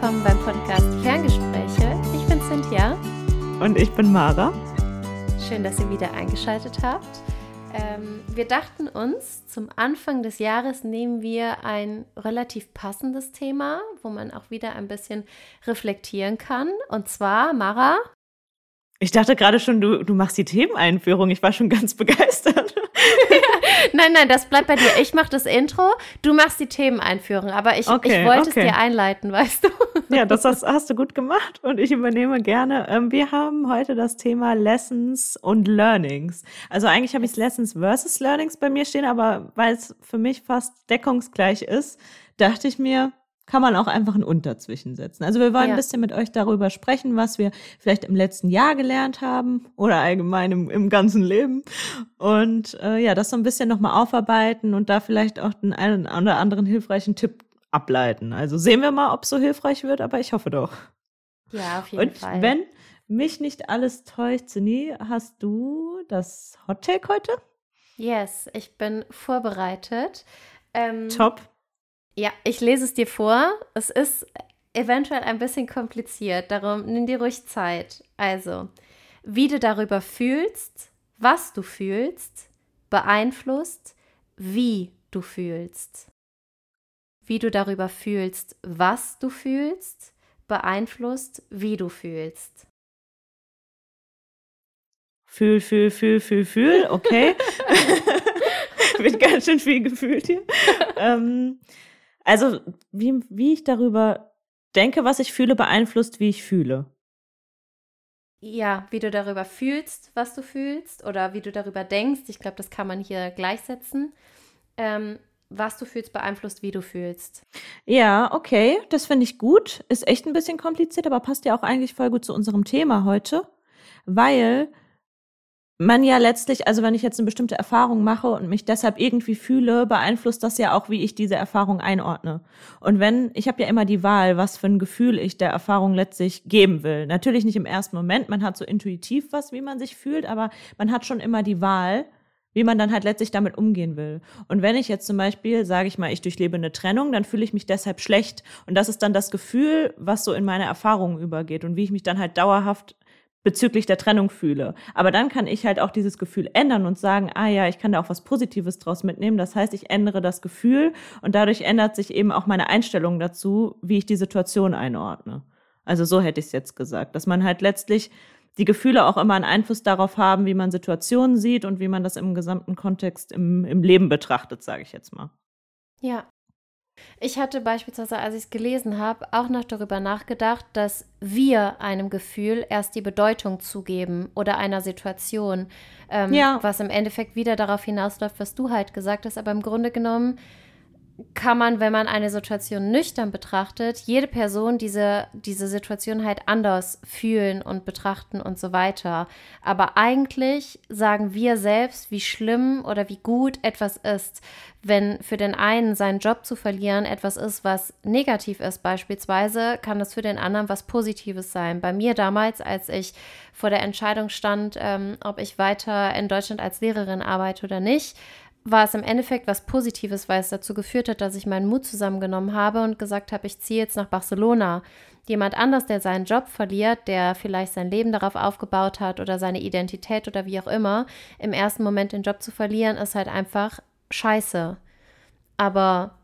willkommen beim Podcast Ferngespräche. Ich bin Cynthia. Und ich bin Mara. Schön, dass ihr wieder eingeschaltet habt. Ähm, wir dachten uns, zum Anfang des Jahres nehmen wir ein relativ passendes Thema, wo man auch wieder ein bisschen reflektieren kann. Und zwar, Mara. Ich dachte gerade schon, du, du machst die Themeneinführung. Ich war schon ganz begeistert. nein, nein, das bleibt bei dir. Ich mache das Intro, du machst die Themeneinführung. Aber ich, okay, ich wollte okay. es dir einleiten, weißt du? Ja, das hast, hast, du gut gemacht und ich übernehme gerne. Ähm, wir haben heute das Thema Lessons und Learnings. Also eigentlich habe ich Lessons versus Learnings bei mir stehen, aber weil es für mich fast deckungsgleich ist, dachte ich mir, kann man auch einfach ein Unterzwischen setzen. Also wir wollen ja. ein bisschen mit euch darüber sprechen, was wir vielleicht im letzten Jahr gelernt haben oder allgemein im, im ganzen Leben. Und äh, ja, das so ein bisschen nochmal aufarbeiten und da vielleicht auch den einen oder anderen hilfreichen Tipp ableiten. Also sehen wir mal, ob es so hilfreich wird, aber ich hoffe doch. Ja, auf jeden und Fall. Wenn mich nicht alles täuscht, Zini, hast du das Hot Take heute? Yes, ich bin vorbereitet. Ähm, Top. Ja, ich lese es dir vor. Es ist eventuell ein bisschen kompliziert, darum nimm dir ruhig Zeit. Also, wie du darüber fühlst, was du fühlst, beeinflusst, wie du fühlst. Wie du darüber fühlst, was du fühlst, beeinflusst, wie du fühlst. Fühl, fühl, fühl, fühl, fühl, okay. Wird ganz schön viel gefühlt hier. ähm, also, wie, wie ich darüber denke, was ich fühle, beeinflusst, wie ich fühle. Ja, wie du darüber fühlst, was du fühlst, oder wie du darüber denkst. Ich glaube, das kann man hier gleichsetzen. Ähm, was du fühlst, beeinflusst, wie du fühlst. Ja, okay, das finde ich gut. Ist echt ein bisschen kompliziert, aber passt ja auch eigentlich voll gut zu unserem Thema heute, weil man ja letztlich, also wenn ich jetzt eine bestimmte Erfahrung mache und mich deshalb irgendwie fühle, beeinflusst das ja auch, wie ich diese Erfahrung einordne. Und wenn, ich habe ja immer die Wahl, was für ein Gefühl ich der Erfahrung letztlich geben will. Natürlich nicht im ersten Moment, man hat so intuitiv was, wie man sich fühlt, aber man hat schon immer die Wahl, wie man dann halt letztlich damit umgehen will. Und wenn ich jetzt zum Beispiel, sage ich mal, ich durchlebe eine Trennung, dann fühle ich mich deshalb schlecht. Und das ist dann das Gefühl, was so in meine Erfahrungen übergeht und wie ich mich dann halt dauerhaft bezüglich der Trennung fühle. Aber dann kann ich halt auch dieses Gefühl ändern und sagen, ah ja, ich kann da auch was Positives draus mitnehmen. Das heißt, ich ändere das Gefühl und dadurch ändert sich eben auch meine Einstellung dazu, wie ich die Situation einordne. Also so hätte ich es jetzt gesagt, dass man halt letztlich die Gefühle auch immer einen Einfluss darauf haben, wie man Situationen sieht und wie man das im gesamten Kontext im, im Leben betrachtet, sage ich jetzt mal. Ja, ich hatte beispielsweise, als ich es gelesen habe, auch noch darüber nachgedacht, dass wir einem Gefühl erst die Bedeutung zugeben oder einer Situation, ähm, ja. was im Endeffekt wieder darauf hinausläuft, was du halt gesagt hast. Aber im Grunde genommen kann man, wenn man eine Situation nüchtern betrachtet, jede Person diese, diese Situation halt anders fühlen und betrachten und so weiter. Aber eigentlich sagen wir selbst, wie schlimm oder wie gut etwas ist. Wenn für den einen seinen Job zu verlieren etwas ist, was negativ ist, beispielsweise, kann das für den anderen was Positives sein. Bei mir damals, als ich vor der Entscheidung stand, ähm, ob ich weiter in Deutschland als Lehrerin arbeite oder nicht, war es im Endeffekt was Positives, weil es dazu geführt hat, dass ich meinen Mut zusammengenommen habe und gesagt habe, ich ziehe jetzt nach Barcelona. Jemand anders, der seinen Job verliert, der vielleicht sein Leben darauf aufgebaut hat oder seine Identität oder wie auch immer, im ersten Moment den Job zu verlieren, ist halt einfach scheiße. Aber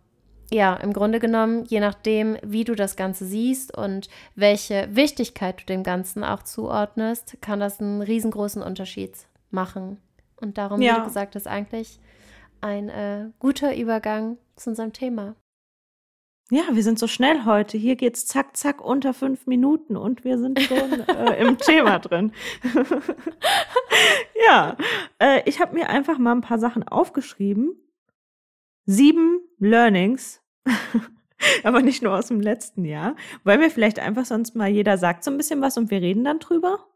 ja, im Grunde genommen, je nachdem, wie du das Ganze siehst und welche Wichtigkeit du dem Ganzen auch zuordnest, kann das einen riesengroßen Unterschied machen. Und darum, ja. wie du gesagt hast, eigentlich ein äh, guter Übergang zu unserem Thema. Ja, wir sind so schnell heute. Hier geht's zack, zack unter fünf Minuten und wir sind schon äh, im Thema drin. ja, äh, ich habe mir einfach mal ein paar Sachen aufgeschrieben. Sieben Learnings, aber nicht nur aus dem letzten Jahr, weil mir vielleicht einfach sonst mal jeder sagt so ein bisschen was und wir reden dann drüber.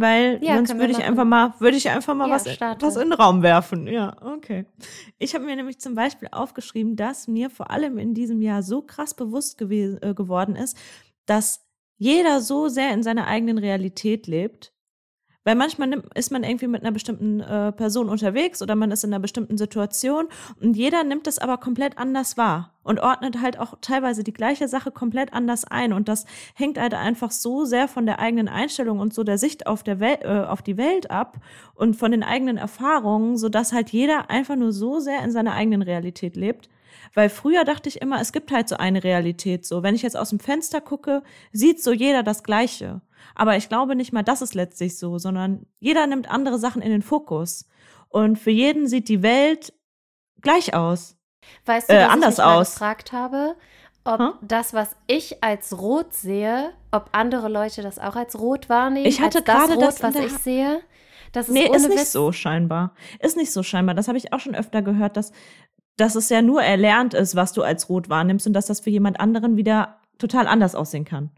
Weil ja, sonst würde ich einfach mal, würde ich einfach mal ja, was, was in den Raum werfen. Ja, okay. Ich habe mir nämlich zum Beispiel aufgeschrieben, dass mir vor allem in diesem Jahr so krass bewusst gewesen, äh, geworden ist, dass jeder so sehr in seiner eigenen Realität lebt, Weil manchmal ist man irgendwie mit einer bestimmten äh, Person unterwegs oder man ist in einer bestimmten Situation und jeder nimmt es aber komplett anders wahr und ordnet halt auch teilweise die gleiche Sache komplett anders ein. Und das hängt halt einfach so sehr von der eigenen Einstellung und so der Sicht auf, der Welt, äh, auf die Welt ab und von den eigenen Erfahrungen, sodass halt jeder einfach nur so sehr in seiner eigenen Realität lebt. Weil früher dachte ich immer, es gibt halt so eine Realität so. Wenn ich jetzt aus dem Fenster gucke, sieht so jeder das Gleiche. Aber ich glaube nicht mal, das ist letztlich so, sondern jeder nimmt andere Sachen in den Fokus. Und für jeden sieht die Welt gleich aus. Weißt du, äh, anders ich mich aus. gefragt habe, ob hm? das, was ich als rot sehe, ob andere Leute das auch als rot wahrnehmen. Ich hatte gerade das, rot, was ich sehe. Das ist nee, ist nicht Witz. so scheinbar. Ist nicht so scheinbar. Das habe ich auch schon öfter gehört, dass, dass es ja nur erlernt ist, was du als rot wahrnimmst und dass das für jemand anderen wieder total anders aussehen kann.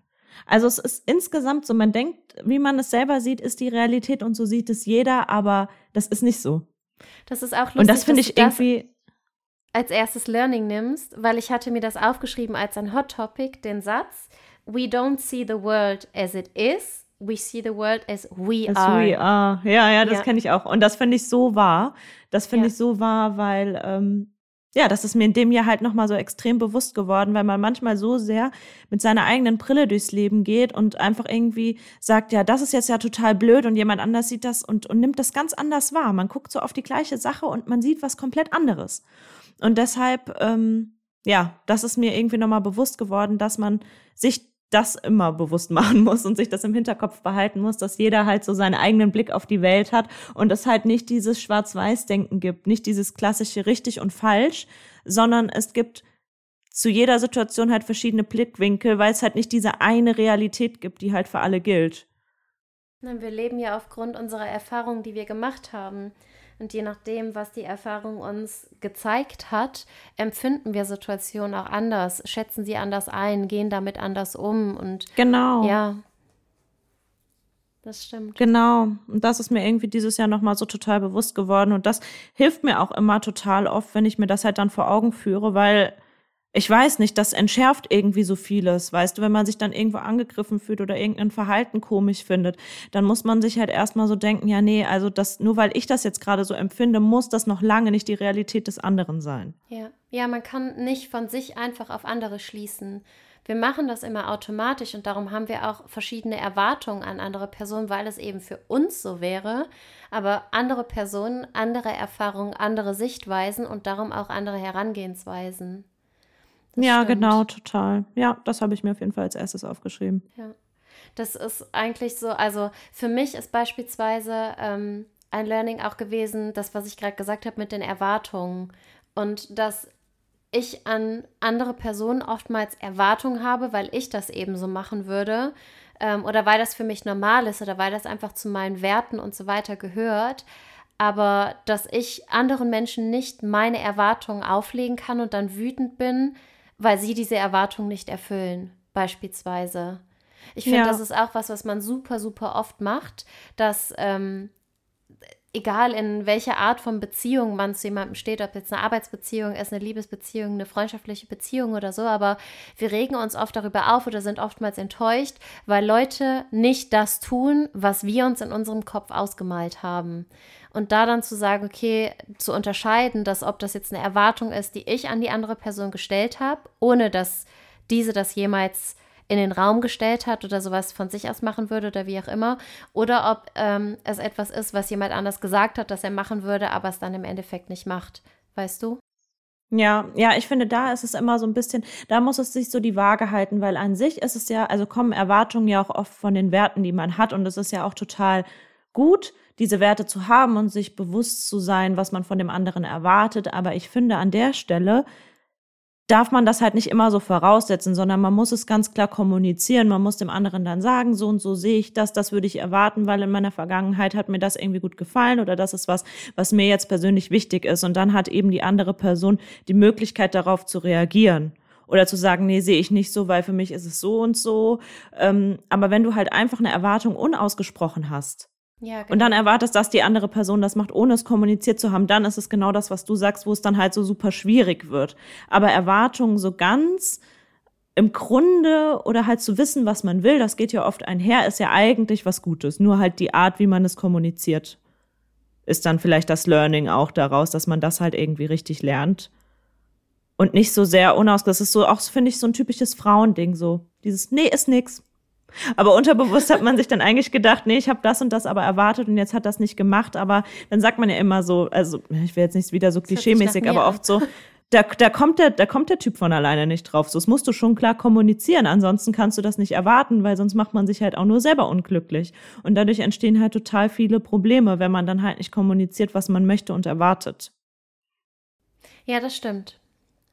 Also es ist insgesamt so, man denkt, wie man es selber sieht, ist die Realität und so sieht es jeder, aber das ist nicht so. Das ist auch lustig. Und das finde ich irgendwie als erstes Learning nimmst, weil ich hatte mir das aufgeschrieben als ein Hot Topic, den Satz, We don't see the world as it is, we see the world as we as are. We are. Ja, ja, das ja. kenne ich auch. Und das finde ich so wahr. Das finde ja. ich so wahr, weil ähm, ja, das ist mir in dem Jahr halt nochmal so extrem bewusst geworden, weil man manchmal so sehr mit seiner eigenen Brille durchs Leben geht und einfach irgendwie sagt, ja, das ist jetzt ja total blöd und jemand anders sieht das und, und nimmt das ganz anders wahr. Man guckt so auf die gleiche Sache und man sieht was komplett anderes. Und deshalb, ähm, ja, das ist mir irgendwie nochmal bewusst geworden, dass man sich das immer bewusst machen muss und sich das im Hinterkopf behalten muss, dass jeder halt so seinen eigenen Blick auf die Welt hat und es halt nicht dieses Schwarz-Weiß-Denken gibt, nicht dieses klassische richtig und falsch, sondern es gibt zu jeder Situation halt verschiedene Blickwinkel, weil es halt nicht diese eine Realität gibt, die halt für alle gilt. Wir leben ja aufgrund unserer Erfahrungen, die wir gemacht haben. Und je nachdem, was die Erfahrung uns gezeigt hat, empfinden wir Situationen auch anders, schätzen sie anders ein, gehen damit anders um und genau. Ja. Das stimmt. Genau. Und das ist mir irgendwie dieses Jahr nochmal so total bewusst geworden. Und das hilft mir auch immer total oft, wenn ich mir das halt dann vor Augen führe, weil ich weiß nicht, das entschärft irgendwie so vieles. Weißt du, wenn man sich dann irgendwo angegriffen fühlt oder irgendein Verhalten komisch findet, dann muss man sich halt erstmal so denken, ja, nee, also das, nur weil ich das jetzt gerade so empfinde, muss das noch lange nicht die Realität des anderen sein. Ja. Ja, man kann nicht von sich einfach auf andere schließen. Wir machen das immer automatisch und darum haben wir auch verschiedene Erwartungen an andere Personen, weil es eben für uns so wäre. Aber andere Personen, andere Erfahrungen, andere Sichtweisen und darum auch andere Herangehensweisen. Das ja, stimmt. genau, total. Ja, das habe ich mir auf jeden Fall als erstes aufgeschrieben. Ja, das ist eigentlich so, also für mich ist beispielsweise ähm, ein Learning auch gewesen, das, was ich gerade gesagt habe mit den Erwartungen und dass ich an andere Personen oftmals Erwartungen habe, weil ich das eben so machen würde ähm, oder weil das für mich normal ist oder weil das einfach zu meinen Werten und so weiter gehört aber dass ich anderen Menschen nicht meine Erwartungen auflegen kann und dann wütend bin, weil sie diese Erwartung nicht erfüllen, beispielsweise. Ich finde, ja. das ist auch was, was man super, super oft macht, dass ähm, egal in welcher Art von Beziehung man zu jemandem steht, ob jetzt eine Arbeitsbeziehung ist, eine Liebesbeziehung, eine freundschaftliche Beziehung oder so, aber wir regen uns oft darüber auf oder sind oftmals enttäuscht, weil Leute nicht das tun, was wir uns in unserem Kopf ausgemalt haben. Und da dann zu sagen, okay, zu unterscheiden, dass ob das jetzt eine Erwartung ist, die ich an die andere Person gestellt habe, ohne dass diese das jemals in den Raum gestellt hat oder sowas von sich aus machen würde oder wie auch immer, oder ob ähm, es etwas ist, was jemand anders gesagt hat, dass er machen würde, aber es dann im Endeffekt nicht macht. Weißt du? Ja, ja, ich finde, da ist es immer so ein bisschen, da muss es sich so die Waage halten, weil an sich ist es ja, also kommen Erwartungen ja auch oft von den Werten, die man hat und es ist ja auch total gut, diese Werte zu haben und sich bewusst zu sein, was man von dem anderen erwartet. Aber ich finde, an der Stelle darf man das halt nicht immer so voraussetzen, sondern man muss es ganz klar kommunizieren. Man muss dem anderen dann sagen, so und so sehe ich das, das würde ich erwarten, weil in meiner Vergangenheit hat mir das irgendwie gut gefallen oder das ist was, was mir jetzt persönlich wichtig ist. Und dann hat eben die andere Person die Möglichkeit darauf zu reagieren oder zu sagen, nee, sehe ich nicht so, weil für mich ist es so und so. Ähm, aber wenn du halt einfach eine Erwartung unausgesprochen hast, ja, genau. Und dann genau. erwartest, dass die andere Person das macht, ohne es kommuniziert zu haben. Dann ist es genau das, was du sagst, wo es dann halt so super schwierig wird. Aber Erwartungen so ganz im Grunde oder halt zu wissen, was man will, das geht ja oft einher, ist ja eigentlich was Gutes. Nur halt die Art, wie man es kommuniziert, ist dann vielleicht das Learning auch daraus, dass man das halt irgendwie richtig lernt. Und nicht so sehr unaus. Das ist so auch, finde ich, so ein typisches Frauending, so dieses, nee, ist nix. Aber unterbewusst hat man sich dann eigentlich gedacht, nee, ich habe das und das aber erwartet und jetzt hat das nicht gemacht. Aber dann sagt man ja immer so, also ich will jetzt nicht wieder so klischeemäßig, aber oft so, da, da, kommt der, da kommt der Typ von alleine nicht drauf. So, das musst du schon klar kommunizieren. Ansonsten kannst du das nicht erwarten, weil sonst macht man sich halt auch nur selber unglücklich. Und dadurch entstehen halt total viele Probleme, wenn man dann halt nicht kommuniziert, was man möchte und erwartet. Ja, das stimmt.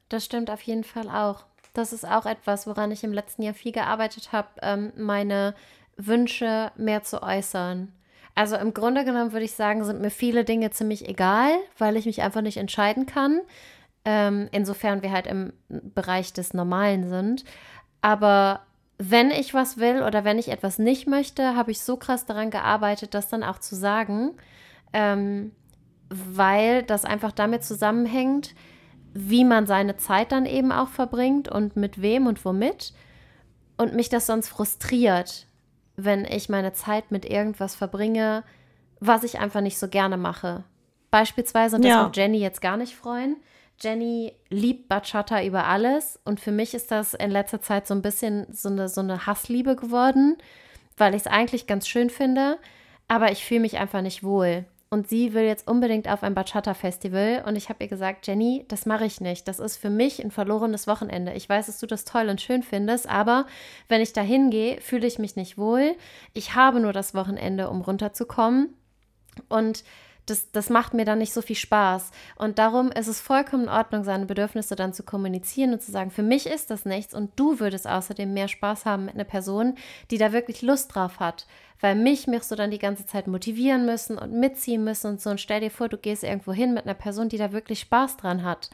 Das stimmt auf jeden Fall auch. Das ist auch etwas, woran ich im letzten Jahr viel gearbeitet habe, ähm, meine Wünsche mehr zu äußern. Also im Grunde genommen würde ich sagen, sind mir viele Dinge ziemlich egal, weil ich mich einfach nicht entscheiden kann. Ähm, insofern wir halt im Bereich des Normalen sind. Aber wenn ich was will oder wenn ich etwas nicht möchte, habe ich so krass daran gearbeitet, das dann auch zu sagen, ähm, weil das einfach damit zusammenhängt, wie man seine Zeit dann eben auch verbringt und mit wem und womit. Und mich das sonst frustriert, wenn ich meine Zeit mit irgendwas verbringe, was ich einfach nicht so gerne mache. Beispielsweise, und das ja. wird Jenny jetzt gar nicht freuen, Jenny liebt Bachata über alles und für mich ist das in letzter Zeit so ein bisschen so eine, so eine Hassliebe geworden, weil ich es eigentlich ganz schön finde, aber ich fühle mich einfach nicht wohl. Und sie will jetzt unbedingt auf ein Bachata-Festival und ich habe ihr gesagt, Jenny, das mache ich nicht. Das ist für mich ein verlorenes Wochenende. Ich weiß, dass du das toll und schön findest, aber wenn ich da hingehe, fühle ich mich nicht wohl. Ich habe nur das Wochenende, um runterzukommen. Und das, das macht mir dann nicht so viel Spaß. Und darum ist es vollkommen in Ordnung, seine Bedürfnisse dann zu kommunizieren und zu sagen, für mich ist das nichts und du würdest außerdem mehr Spaß haben mit einer Person, die da wirklich Lust drauf hat. Weil mich wirst du dann die ganze Zeit motivieren müssen und mitziehen müssen und so. Und stell dir vor, du gehst irgendwo hin mit einer Person, die da wirklich Spaß dran hat.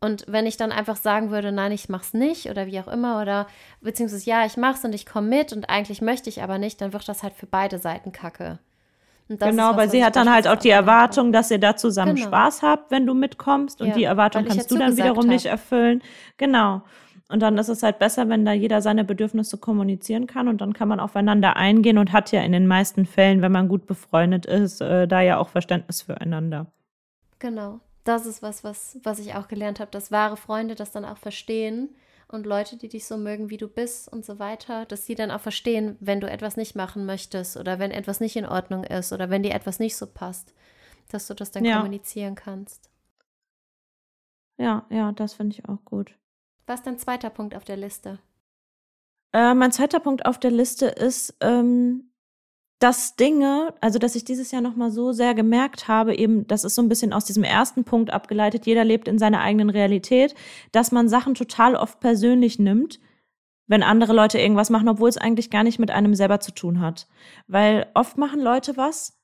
Und wenn ich dann einfach sagen würde, nein, ich mach's nicht oder wie auch immer, oder beziehungsweise ja, ich mach's und ich komme mit und eigentlich möchte ich aber nicht, dann wird das halt für beide Seiten kacke genau, weil sie hat dann halt auch die Erwartung, dass ihr da zusammen genau. Spaß habt, wenn du mitkommst. Und ja, die Erwartung kannst du dann wiederum hab. nicht erfüllen. Genau. Und dann ist es halt besser, wenn da jeder seine Bedürfnisse kommunizieren kann und dann kann man aufeinander eingehen und hat ja in den meisten Fällen, wenn man gut befreundet ist, äh, da ja auch Verständnis füreinander. Genau. Das ist was, was, was ich auch gelernt habe, dass wahre Freunde das dann auch verstehen und Leute, die dich so mögen, wie du bist und so weiter, dass sie dann auch verstehen, wenn du etwas nicht machen möchtest oder wenn etwas nicht in Ordnung ist oder wenn dir etwas nicht so passt, dass du das dann ja. kommunizieren kannst. Ja, ja, das finde ich auch gut. Was ist dein zweiter Punkt auf der Liste? Äh, mein zweiter Punkt auf der Liste ist, ähm, dass Dinge, also dass ich dieses Jahr nochmal so sehr gemerkt habe, eben, das ist so ein bisschen aus diesem ersten Punkt abgeleitet, jeder lebt in seiner eigenen Realität, dass man Sachen total oft persönlich nimmt, wenn andere Leute irgendwas machen, obwohl es eigentlich gar nicht mit einem selber zu tun hat. Weil oft machen Leute was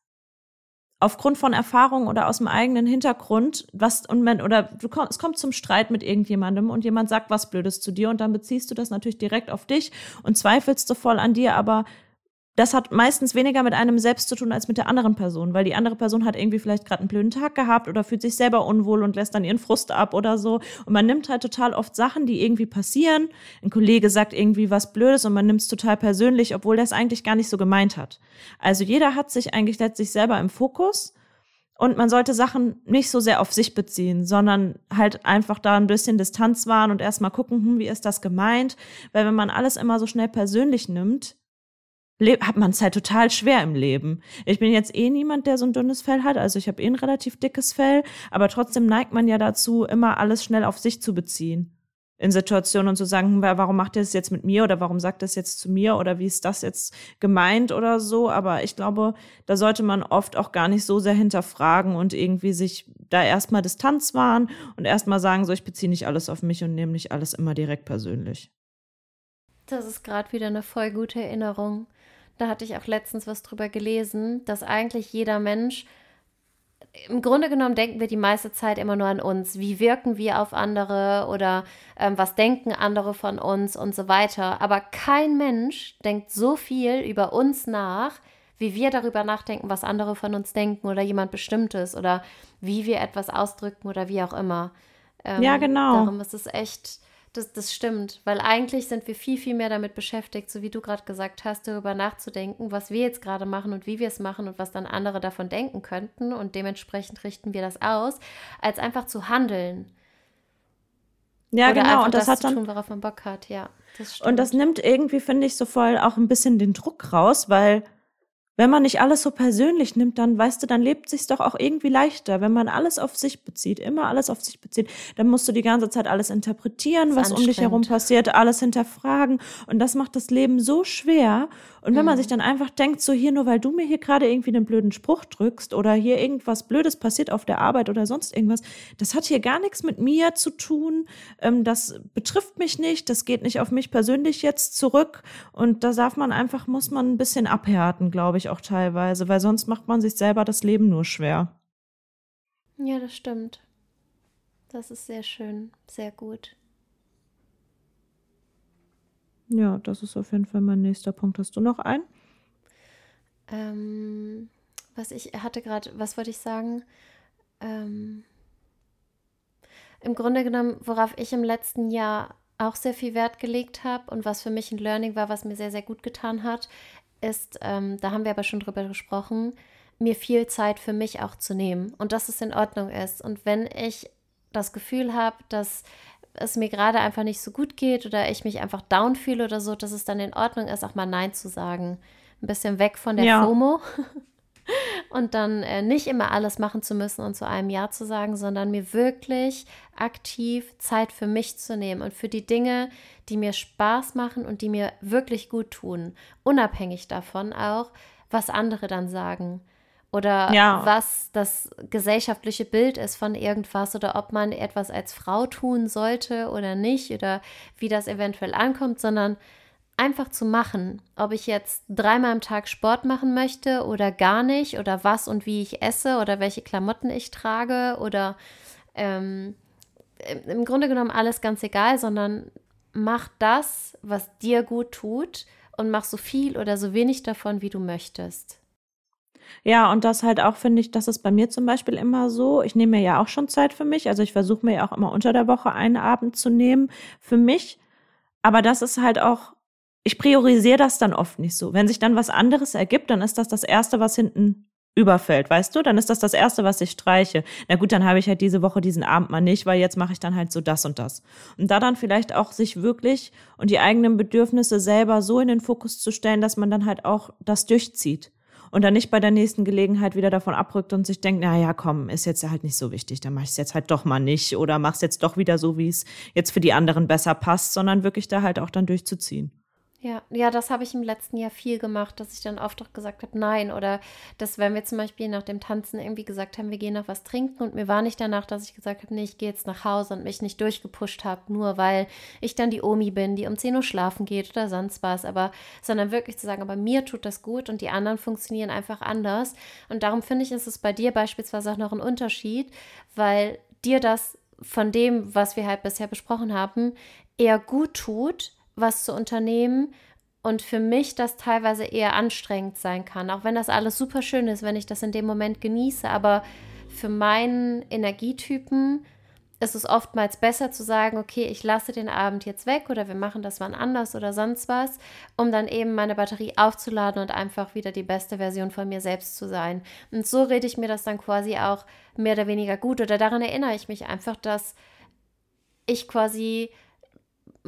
aufgrund von Erfahrung oder aus dem eigenen Hintergrund, was und man, oder du komm, es kommt zum Streit mit irgendjemandem und jemand sagt was Blödes zu dir und dann beziehst du das natürlich direkt auf dich und zweifelst du voll an dir, aber das hat meistens weniger mit einem selbst zu tun als mit der anderen Person, weil die andere Person hat irgendwie vielleicht gerade einen blöden Tag gehabt oder fühlt sich selber unwohl und lässt dann ihren Frust ab oder so. Und man nimmt halt total oft Sachen, die irgendwie passieren. Ein Kollege sagt irgendwie was Blödes und man nimmt es total persönlich, obwohl der es eigentlich gar nicht so gemeint hat. Also jeder hat sich eigentlich letztlich selber im Fokus. Und man sollte Sachen nicht so sehr auf sich beziehen, sondern halt einfach da ein bisschen Distanz wahren und erstmal gucken, hm, wie ist das gemeint? Weil wenn man alles immer so schnell persönlich nimmt, hat man es halt total schwer im Leben. Ich bin jetzt eh niemand, der so ein dünnes Fell hat, also ich habe eh ein relativ dickes Fell, aber trotzdem neigt man ja dazu, immer alles schnell auf sich zu beziehen. In Situationen und zu sagen, hm, warum macht ihr das jetzt mit mir oder warum sagt das jetzt zu mir oder wie ist das jetzt gemeint oder so. Aber ich glaube, da sollte man oft auch gar nicht so sehr hinterfragen und irgendwie sich da erstmal Distanz wahren und erstmal sagen, so ich beziehe nicht alles auf mich und nehme nicht alles immer direkt persönlich. Das ist gerade wieder eine voll gute Erinnerung. Da hatte ich auch letztens was drüber gelesen, dass eigentlich jeder Mensch, im Grunde genommen denken wir die meiste Zeit immer nur an uns. Wie wirken wir auf andere oder ähm, was denken andere von uns und so weiter. Aber kein Mensch denkt so viel über uns nach, wie wir darüber nachdenken, was andere von uns denken oder jemand Bestimmtes oder wie wir etwas ausdrücken oder wie auch immer. Ähm, ja, genau. Darum ist es echt Das, das stimmt, weil eigentlich sind wir viel, viel mehr damit beschäftigt, so wie du gerade gesagt hast, darüber nachzudenken, was wir jetzt gerade machen und wie wir es machen und was dann andere davon denken könnten und dementsprechend richten wir das aus, als einfach zu handeln. Ja, Oder genau. Und das, das hat dann, tun, worauf man Bock hat, ja. Das und das nimmt irgendwie, finde ich, so voll auch ein bisschen den Druck raus, weil wenn man nicht alles so persönlich nimmt, dann weißt du, dann lebt sich's doch auch irgendwie leichter. Wenn man alles auf sich bezieht, immer alles auf sich bezieht, dann musst du die ganze Zeit alles interpretieren, was um dich herum passiert, alles hinterfragen. Und das macht das Leben so schwer. Und wenn mhm. man sich dann einfach denkt, so hier, nur weil du mir hier gerade irgendwie einen blöden Spruch drückst oder hier irgendwas Blödes passiert auf der Arbeit oder sonst irgendwas, das hat hier gar nichts mit mir zu tun. Ähm, das betrifft mich nicht, das geht nicht auf mich persönlich jetzt zurück. Und da darf man einfach, muss man ein bisschen abhärten, glaube ich, auch teilweise, weil sonst macht man sich selber das Leben nur schwer. Ja, das stimmt. Das ist sehr schön, sehr gut. Ja, das ist auf jeden Fall mein nächster Punkt. Hast du noch einen? Ähm, was ich hatte gerade, was wollte ich sagen? Ähm, Im Grunde genommen, worauf ich im letzten Jahr auch sehr viel Wert gelegt habe und was für mich ein Learning war, was mir sehr, sehr gut getan hat, ist, ähm, da haben wir aber schon drüber gesprochen, mir viel Zeit für mich auch zu nehmen und dass es in Ordnung ist. Und wenn ich das Gefühl habe, dass es mir gerade einfach nicht so gut geht oder ich mich einfach down fühle oder so, dass es dann in Ordnung ist, auch mal Nein zu sagen. Ein bisschen weg von der ja. FOMO. und dann äh, nicht immer alles machen zu müssen und zu einem Ja zu sagen, sondern mir wirklich aktiv Zeit für mich zu nehmen und für die Dinge, die mir Spaß machen und die mir wirklich gut tun, unabhängig davon auch, was andere dann sagen oder ja. was das gesellschaftliche Bild ist von irgendwas oder ob man etwas als Frau tun sollte oder nicht oder wie das eventuell ankommt, sondern einfach zu machen, ob ich jetzt dreimal am Tag Sport machen möchte oder gar nicht oder was und wie ich esse oder welche Klamotten ich trage oder ähm, im Grunde genommen alles ganz egal, sondern mach das, was dir gut tut und mach so viel oder so wenig davon, wie du möchtest. Ja, und das halt auch finde ich, das ist bei mir zum Beispiel immer so. Ich nehme mir ja auch schon Zeit für mich. Also ich versuche mir ja auch immer unter der Woche einen Abend zu nehmen für mich. Aber das ist halt auch, ich priorisiere das dann oft nicht so. Wenn sich dann was anderes ergibt, dann ist das das Erste, was hinten überfällt, weißt du? Dann ist das das Erste, was ich streiche. Na gut, dann habe ich halt diese Woche diesen Abend mal nicht, weil jetzt mache ich dann halt so das und das. Und da dann vielleicht auch sich wirklich und die eigenen Bedürfnisse selber so in den Fokus zu stellen, dass man dann halt auch das durchzieht und dann nicht bei der nächsten Gelegenheit wieder davon abrückt und sich denkt, na ja, komm, ist jetzt halt nicht so wichtig, dann mach ich es jetzt halt doch mal nicht oder mach's jetzt doch wieder so, wie es jetzt für die anderen besser passt, sondern wirklich da halt auch dann durchzuziehen. Ja, ja, das habe ich im letzten Jahr viel gemacht, dass ich dann oft gesagt habe, nein. Oder dass, wenn wir zum Beispiel nach dem Tanzen irgendwie gesagt haben, wir gehen noch was trinken und mir war nicht danach, dass ich gesagt habe, nee, ich gehe jetzt nach Hause und mich nicht durchgepusht habe, nur weil ich dann die Omi bin, die um 10 Uhr schlafen geht oder sonst was. Aber, sondern wirklich zu sagen, aber mir tut das gut und die anderen funktionieren einfach anders. Und darum finde ich, ist es bei dir beispielsweise auch noch ein Unterschied, weil dir das von dem, was wir halt bisher besprochen haben, eher gut tut, was zu unternehmen und für mich das teilweise eher anstrengend sein kann, auch wenn das alles super schön ist, wenn ich das in dem Moment genieße, aber für meinen Energietypen ist es oftmals besser zu sagen, okay, ich lasse den Abend jetzt weg oder wir machen das wann anders oder sonst was, um dann eben meine Batterie aufzuladen und einfach wieder die beste Version von mir selbst zu sein. Und so rede ich mir das dann quasi auch mehr oder weniger gut oder daran erinnere ich mich einfach, dass ich quasi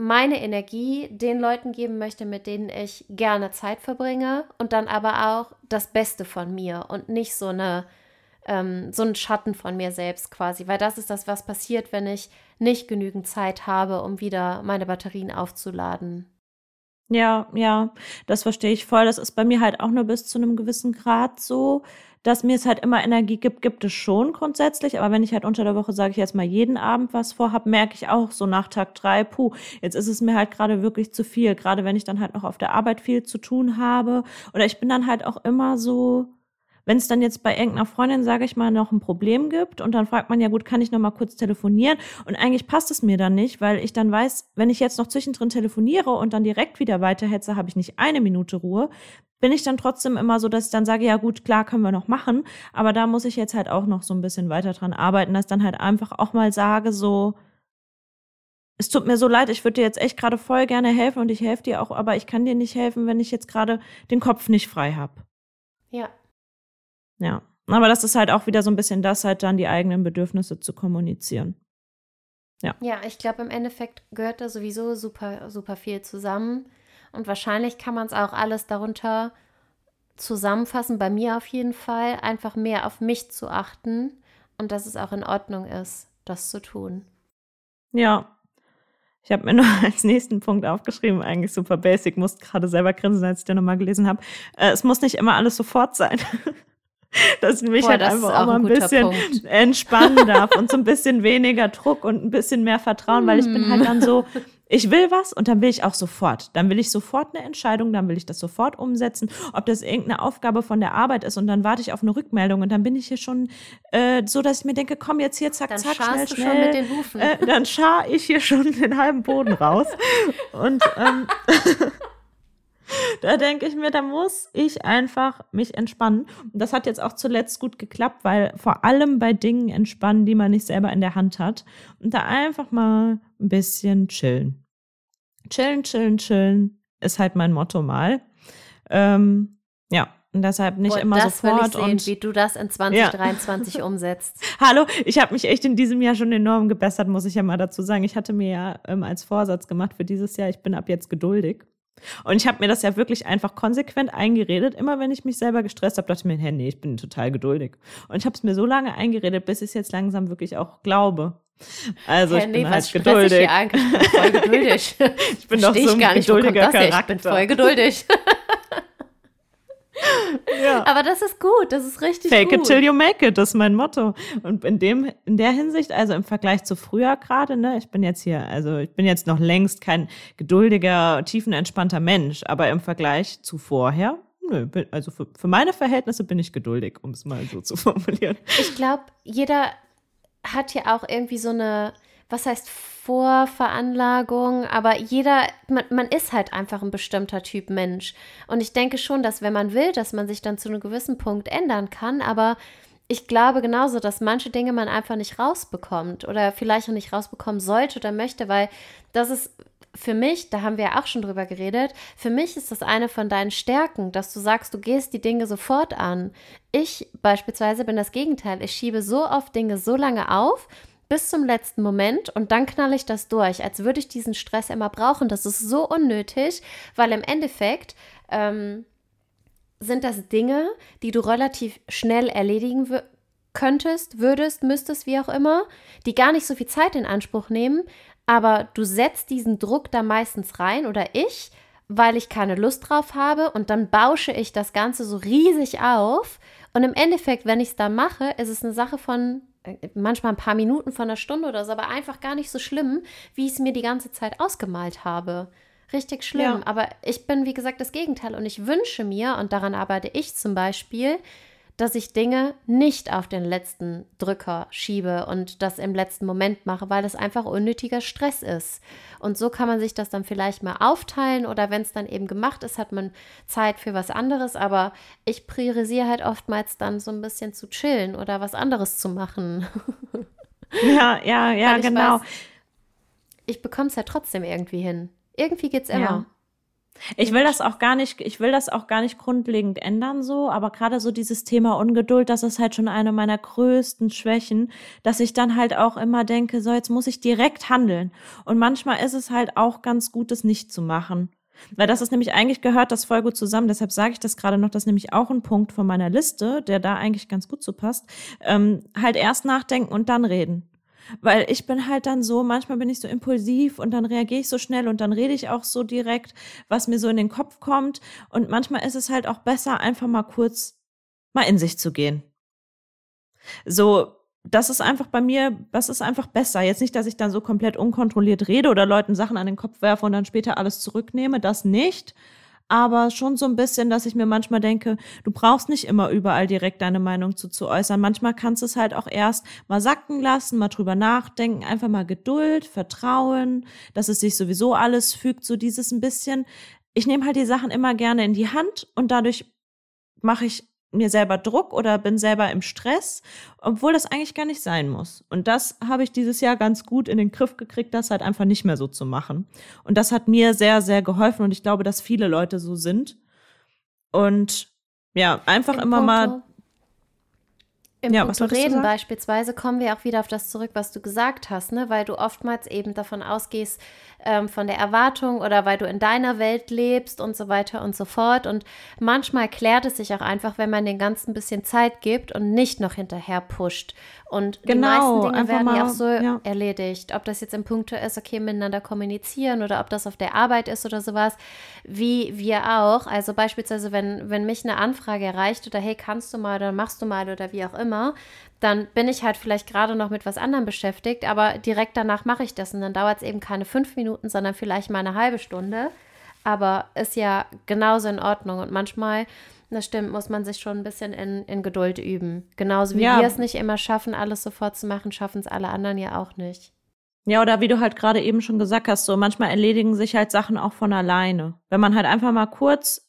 meine Energie den Leuten geben möchte, mit denen ich gerne Zeit verbringe und dann aber auch das Beste von mir und nicht so eine ähm, so ein Schatten von mir selbst quasi, weil das ist das, was passiert, wenn ich nicht genügend Zeit habe, um wieder meine Batterien aufzuladen. Ja, ja, das verstehe ich voll. Das ist bei mir halt auch nur bis zu einem gewissen Grad so dass mir es halt immer Energie gibt, gibt es schon grundsätzlich. Aber wenn ich halt unter der Woche, sage ich jetzt mal, jeden Abend was vorhab, merke ich auch so nach Tag drei, puh, jetzt ist es mir halt gerade wirklich zu viel. Gerade wenn ich dann halt noch auf der Arbeit viel zu tun habe. Oder ich bin dann halt auch immer so, wenn es dann jetzt bei irgendeiner Freundin, sage ich mal, noch ein Problem gibt und dann fragt man ja, gut, kann ich noch mal kurz telefonieren? Und eigentlich passt es mir dann nicht, weil ich dann weiß, wenn ich jetzt noch zwischendrin telefoniere und dann direkt wieder weiterhetze, habe ich nicht eine Minute Ruhe bin ich dann trotzdem immer so, dass ich dann sage, ja gut, klar, können wir noch machen, aber da muss ich jetzt halt auch noch so ein bisschen weiter dran arbeiten, dass dann halt einfach auch mal sage, so, es tut mir so leid, ich würde dir jetzt echt gerade voll gerne helfen und ich helfe dir auch, aber ich kann dir nicht helfen, wenn ich jetzt gerade den Kopf nicht frei habe. Ja. Ja. Aber das ist halt auch wieder so ein bisschen das, halt dann die eigenen Bedürfnisse zu kommunizieren. Ja. Ja, ich glaube, im Endeffekt gehört da sowieso super, super viel zusammen. Und wahrscheinlich kann man es auch alles darunter zusammenfassen, bei mir auf jeden Fall, einfach mehr auf mich zu achten und dass es auch in Ordnung ist, das zu tun. Ja, ich habe mir noch als nächsten Punkt aufgeschrieben, eigentlich super basic, musste gerade selber grinsen, als ich den nochmal gelesen habe. Äh, es muss nicht immer alles sofort sein. dass mich Boah, halt einfach auch mal ein, ein bisschen Punkt. entspannen darf und so ein bisschen weniger Druck und ein bisschen mehr Vertrauen, weil ich bin halt dann so, ich will was und dann will ich auch sofort. Dann will ich sofort eine Entscheidung, dann will ich das sofort umsetzen, ob das irgendeine Aufgabe von der Arbeit ist und dann warte ich auf eine Rückmeldung und dann bin ich hier schon äh, so, dass ich mir denke, komm jetzt hier, zack, dann zack, schnell, du schnell. Schon mit den Hufen. Äh, dann schar ich hier schon den halben Boden raus und ähm, da denke ich mir, da muss ich einfach mich entspannen. Und das hat jetzt auch zuletzt gut geklappt, weil vor allem bei Dingen entspannen, die man nicht selber in der Hand hat. Und da einfach mal ein bisschen chillen. Chillen, chillen, chillen ist halt mein Motto mal. Ähm, ja, und deshalb nicht Boah, immer das sofort. Will ich sehen, und wie du das in 2023 ja. umsetzt. Hallo, ich habe mich echt in diesem Jahr schon enorm gebessert, muss ich ja mal dazu sagen. Ich hatte mir ja ähm, als Vorsatz gemacht für dieses Jahr, ich bin ab jetzt geduldig. Und ich habe mir das ja wirklich einfach konsequent eingeredet. Immer wenn ich mich selber gestresst habe, dachte ich mir, hey, nee, ich bin total geduldig. Und ich habe es mir so lange eingeredet, bis ich es jetzt langsam wirklich auch glaube. Also hey, ich bin nee, halt geduldig. Ich, ich bin voll geduldig. ich bin doch so ein geduldiger Charakter. Ich bin voll geduldig. Ja. Aber das ist gut, das ist richtig Fake gut. it till you make it, das ist mein Motto. Und in dem, in der Hinsicht, also im Vergleich zu früher gerade, ne, ich bin jetzt hier, also ich bin jetzt noch längst kein geduldiger, tiefenentspannter Mensch, aber im Vergleich zu vorher, nö, also für, für meine Verhältnisse bin ich geduldig, um es mal so zu formulieren. Ich glaube, jeder hat ja auch irgendwie so eine, was heißt Vorveranlagung, aber jeder, man, man, ist halt einfach ein bestimmter Typ Mensch. Und ich denke schon, dass wenn man will, dass man sich dann zu einem gewissen Punkt ändern kann, aber ich glaube genauso, dass manche Dinge man einfach nicht rausbekommt oder vielleicht auch nicht rausbekommen sollte oder möchte, weil das ist für mich, da haben wir ja auch schon drüber geredet, für mich ist das eine von deinen Stärken, dass du sagst, du gehst die Dinge sofort an. Ich beispielsweise bin das Gegenteil. Ich schiebe so oft Dinge so lange auf, bis zum letzten Moment und dann knall ich das durch, als würde ich diesen Stress immer brauchen. Das ist so unnötig, weil im Endeffekt ähm, sind das Dinge, die du relativ schnell erledigen könntest, würdest, müsstest, wie auch immer, die gar nicht so viel Zeit in Anspruch nehmen, aber du setzt diesen Druck da meistens rein oder ich, weil ich keine Lust drauf habe und dann bausche ich das Ganze so riesig auf und im Endeffekt, wenn ich es da mache, ist es eine Sache von manchmal ein paar Minuten von einer Stunde oder so, aber einfach gar nicht so schlimm, wie ich es mir die ganze Zeit ausgemalt habe. Richtig schlimm. Ja. Aber ich bin, wie gesagt, das Gegenteil und ich wünsche mir, und daran arbeite ich zum Beispiel, dass ich Dinge nicht auf den letzten Drücker schiebe und das im letzten Moment mache, weil es einfach unnötiger Stress ist. Und so kann man sich das dann vielleicht mal aufteilen oder wenn es dann eben gemacht ist, hat man Zeit für was anderes. Aber ich priorisiere halt oftmals dann so ein bisschen zu chillen oder was anderes zu machen. Ja, ja, ja, genau. Weiß, ich bekomme es ja trotzdem irgendwie hin. Irgendwie geht es immer. Ja. Ich will das auch gar nicht, ich will das auch gar nicht grundlegend ändern so, aber gerade so dieses Thema Ungeduld, das ist halt schon eine meiner größten Schwächen, dass ich dann halt auch immer denke, so jetzt muss ich direkt handeln. Und manchmal ist es halt auch ganz gut, es nicht zu machen. Weil das ist nämlich eigentlich gehört das voll gut zusammen. Deshalb sage ich das gerade noch, das ist nämlich auch ein Punkt von meiner Liste, der da eigentlich ganz gut zu passt. Ähm, halt erst nachdenken und dann reden. Weil ich bin halt dann so, manchmal bin ich so impulsiv und dann reagiere ich so schnell und dann rede ich auch so direkt, was mir so in den Kopf kommt. Und manchmal ist es halt auch besser, einfach mal kurz mal in sich zu gehen. So, das ist einfach bei mir, das ist einfach besser. Jetzt nicht, dass ich dann so komplett unkontrolliert rede oder Leuten Sachen an den Kopf werfe und dann später alles zurücknehme, das nicht aber schon so ein bisschen, dass ich mir manchmal denke, du brauchst nicht immer überall direkt deine Meinung zu, zu äußern. Manchmal kannst du es halt auch erst mal sacken lassen, mal drüber nachdenken, einfach mal Geduld, Vertrauen, dass es sich sowieso alles fügt, so dieses ein bisschen. Ich nehme halt die Sachen immer gerne in die Hand und dadurch mache ich mir selber Druck oder bin selber im Stress, obwohl das eigentlich gar nicht sein muss. Und das habe ich dieses Jahr ganz gut in den Griff gekriegt, das halt einfach nicht mehr so zu machen. Und das hat mir sehr, sehr geholfen und ich glaube, dass viele Leute so sind. Und ja, einfach Im immer Punto. mal im ja, Punkt Reden beispielsweise kommen wir auch wieder auf das zurück, was du gesagt hast, ne? weil du oftmals eben davon ausgehst, ähm, von der Erwartung oder weil du in deiner Welt lebst und so weiter und so fort. Und manchmal klärt es sich auch einfach, wenn man den ganzen bisschen Zeit gibt und nicht noch hinterher pusht. Und genau, die meisten Dinge werden mal, ja auch so ja. erledigt. Ob das jetzt im Punkto ist, okay, miteinander kommunizieren oder ob das auf der Arbeit ist oder sowas, wie wir auch. Also beispielsweise, wenn, wenn mich eine Anfrage erreicht oder hey, kannst du mal oder machst du mal oder wie auch immer, dann bin ich halt vielleicht gerade noch mit was anderem beschäftigt, aber direkt danach mache ich das und dann dauert es eben keine fünf Minuten, sondern vielleicht mal eine halbe Stunde. Aber ist ja genauso in Ordnung und manchmal das stimmt, muss man sich schon ein bisschen in, in Geduld üben. Genauso wie ja. wir es nicht immer schaffen, alles sofort zu machen, schaffen es alle anderen ja auch nicht. Ja, oder wie du halt gerade eben schon gesagt hast, so manchmal erledigen sich halt Sachen auch von alleine. Wenn man halt einfach mal kurz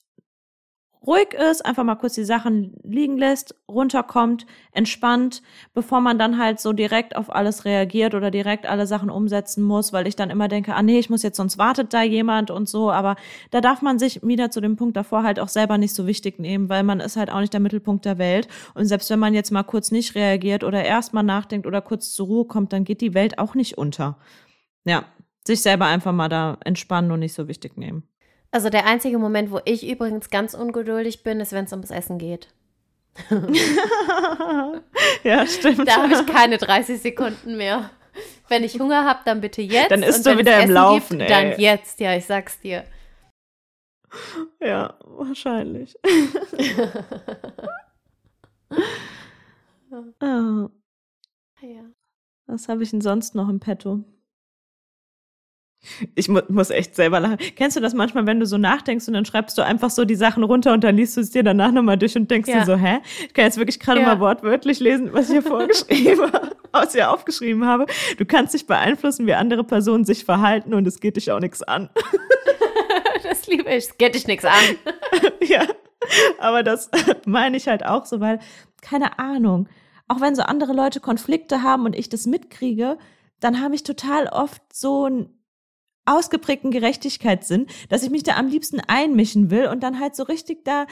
ruhig ist, einfach mal kurz die Sachen liegen lässt, runterkommt, entspannt, bevor man dann halt so direkt auf alles reagiert oder direkt alle Sachen umsetzen muss, weil ich dann immer denke, ah nee, ich muss jetzt, sonst wartet da jemand und so, aber da darf man sich wieder zu dem Punkt davor halt auch selber nicht so wichtig nehmen, weil man ist halt auch nicht der Mittelpunkt der Welt und selbst wenn man jetzt mal kurz nicht reagiert oder erst mal nachdenkt oder kurz zur Ruhe kommt, dann geht die Welt auch nicht unter. Ja, sich selber einfach mal da entspannen und nicht so wichtig nehmen. Also der einzige Moment, wo ich übrigens ganz ungeduldig bin, ist, wenn es ums Essen geht. ja, stimmt. Da habe ich keine 30 Sekunden mehr. Wenn ich Hunger habe, dann bitte jetzt. Dann ist du wieder im Essen Laufen, gibt, Dann jetzt, ja, ich sag's dir. Ja, wahrscheinlich. oh. Ja. Was habe ich denn sonst noch im Petto? Ich mu muss echt selber lachen. Kennst du das manchmal, wenn du so nachdenkst und dann schreibst du einfach so die Sachen runter und dann liest du es dir danach nochmal durch und denkst ja. dir so, hä? Ich kann jetzt wirklich gerade ja. mal wortwörtlich lesen, was ich hier vorgeschrieben habe, was ich aufgeschrieben habe. Du kannst dich beeinflussen, wie andere Personen sich verhalten und es geht dich auch nichts an. das liebe ich. Es geht dich nichts an. ja. Aber das meine ich halt auch so, weil, keine Ahnung, auch wenn so andere Leute Konflikte haben und ich das mitkriege, dann habe ich total oft so ein ausgeprägten Gerechtigkeitssinn, dass ich mich da am liebsten einmischen will und dann halt so richtig da,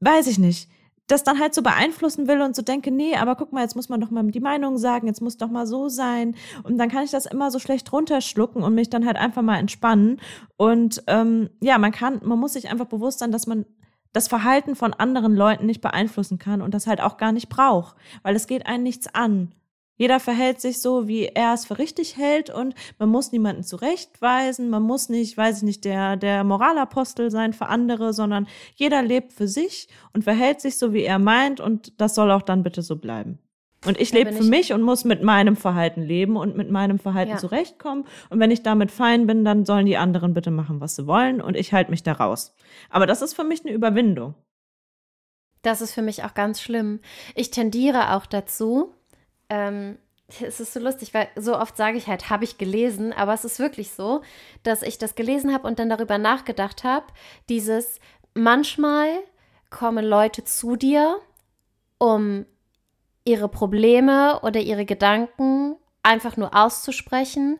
weiß ich nicht, das dann halt so beeinflussen will und so denke, nee, aber guck mal, jetzt muss man doch mal die Meinung sagen, jetzt muss doch mal so sein. Und dann kann ich das immer so schlecht runterschlucken und mich dann halt einfach mal entspannen. Und ähm, ja, man kann, man muss sich einfach bewusst sein, dass man das Verhalten von anderen Leuten nicht beeinflussen kann und das halt auch gar nicht braucht, weil es geht einen nichts an. Jeder verhält sich so, wie er es für richtig hält und man muss niemanden zurechtweisen, man muss nicht, weiß ich nicht, der, der Moralapostel sein für andere, sondern jeder lebt für sich und verhält sich so, wie er meint und das soll auch dann bitte so bleiben. Und ich lebe für ich mich und muss mit meinem Verhalten leben und mit meinem Verhalten ja. zurechtkommen. Und wenn ich damit fein bin, dann sollen die anderen bitte machen, was sie wollen und ich halte mich da raus. Aber das ist für mich eine Überwindung. Das ist für mich auch ganz schlimm. Ich tendiere auch dazu, ähm, es ist so lustig, weil so oft sage ich halt, habe ich gelesen, aber es ist wirklich so, dass ich das gelesen habe und dann darüber nachgedacht habe, dieses manchmal kommen Leute zu dir, um ihre Probleme oder ihre Gedanken einfach nur auszusprechen,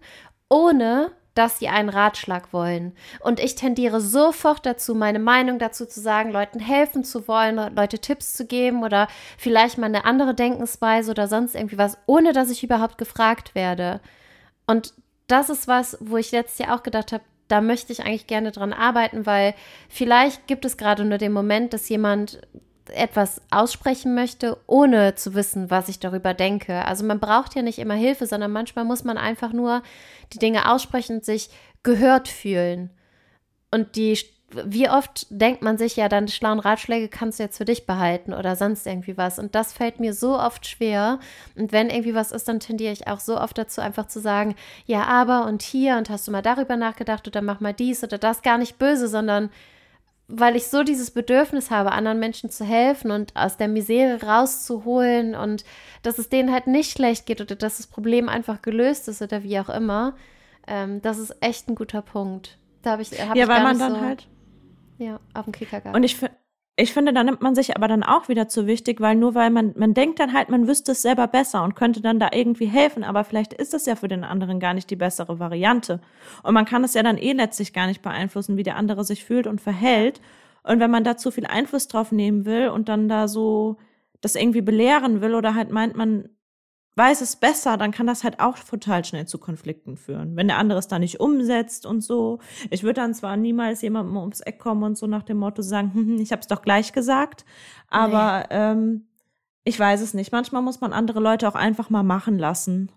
ohne dass sie einen Ratschlag wollen. Und ich tendiere sofort dazu, meine Meinung dazu zu sagen, Leuten helfen zu wollen, Leute Tipps zu geben oder vielleicht mal eine andere Denkensweise oder sonst irgendwie was, ohne dass ich überhaupt gefragt werde. Und das ist was, wo ich letztes Jahr auch gedacht habe, da möchte ich eigentlich gerne dran arbeiten, weil vielleicht gibt es gerade nur den Moment, dass jemand etwas aussprechen möchte, ohne zu wissen, was ich darüber denke. Also man braucht ja nicht immer Hilfe, sondern manchmal muss man einfach nur die Dinge aussprechen und sich gehört fühlen. Und die, wie oft denkt man sich ja, dann schlauen Ratschläge kannst du jetzt für dich behalten oder sonst irgendwie was. Und das fällt mir so oft schwer. Und wenn irgendwie was ist, dann tendiere ich auch so oft dazu, einfach zu sagen, ja, aber und hier und hast du mal darüber nachgedacht oder mach mal dies oder das gar nicht böse, sondern weil ich so dieses Bedürfnis habe, anderen Menschen zu helfen und aus der Misere rauszuholen und dass es denen halt nicht schlecht geht oder dass das Problem einfach gelöst ist oder wie auch immer. Ähm, das ist echt ein guter Punkt. Da habe ich, hab ja, ich weil man dann so, halt ja auf dem Kicker gehabt. Und ich ich finde, da nimmt man sich aber dann auch wieder zu wichtig, weil nur weil man, man denkt dann halt, man wüsste es selber besser und könnte dann da irgendwie helfen, aber vielleicht ist es ja für den anderen gar nicht die bessere Variante. Und man kann es ja dann eh letztlich gar nicht beeinflussen, wie der andere sich fühlt und verhält. Und wenn man da zu viel Einfluss drauf nehmen will und dann da so das irgendwie belehren will oder halt meint, man weiß es besser, dann kann das halt auch total schnell zu Konflikten führen. Wenn der andere es da nicht umsetzt und so. Ich würde dann zwar niemals jemandem ums Eck kommen und so nach dem Motto sagen, hm, hm ich habe es doch gleich gesagt, aber nee. ähm, ich weiß es nicht. Manchmal muss man andere Leute auch einfach mal machen lassen.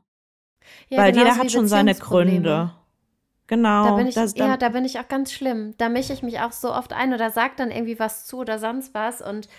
Ja, weil jeder hat schon seine Gründe. Genau. Da bin ich, das, ja, da bin ich auch ganz schlimm. Da mische ich mich auch so oft ein oder sag dann irgendwie was zu oder sonst was und